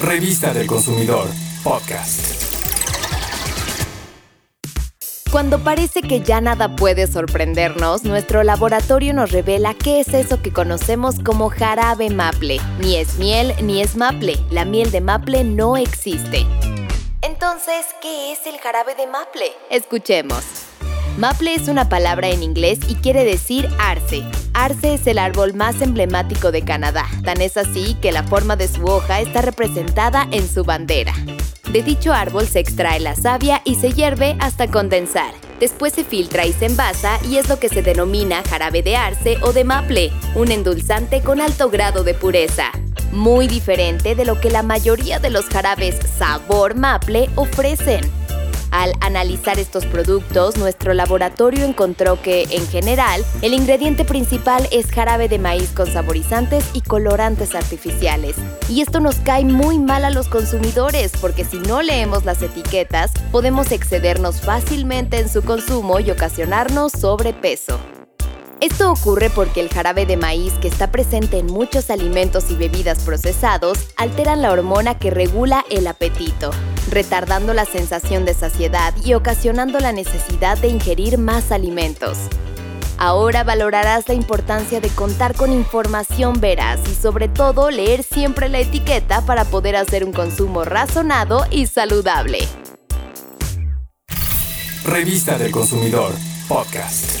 Revista del Consumidor, podcast. Cuando parece que ya nada puede sorprendernos, nuestro laboratorio nos revela qué es eso que conocemos como jarabe maple. Ni es miel ni es maple. La miel de maple no existe. Entonces, ¿qué es el jarabe de maple? Escuchemos. Maple es una palabra en inglés y quiere decir arce. Arce es el árbol más emblemático de Canadá, tan es así que la forma de su hoja está representada en su bandera. De dicho árbol se extrae la savia y se hierve hasta condensar. Después se filtra y se envasa y es lo que se denomina jarabe de arce o de maple, un endulzante con alto grado de pureza. Muy diferente de lo que la mayoría de los jarabes sabor maple ofrecen. Al analizar estos productos, nuestro laboratorio encontró que, en general, el ingrediente principal es jarabe de maíz con saborizantes y colorantes artificiales. Y esto nos cae muy mal a los consumidores porque si no leemos las etiquetas, podemos excedernos fácilmente en su consumo y ocasionarnos sobrepeso. Esto ocurre porque el jarabe de maíz que está presente en muchos alimentos y bebidas procesados alteran la hormona que regula el apetito, retardando la sensación de saciedad y ocasionando la necesidad de ingerir más alimentos. Ahora valorarás la importancia de contar con información veraz y sobre todo leer siempre la etiqueta para poder hacer un consumo razonado y saludable. Revista del Consumidor, podcast.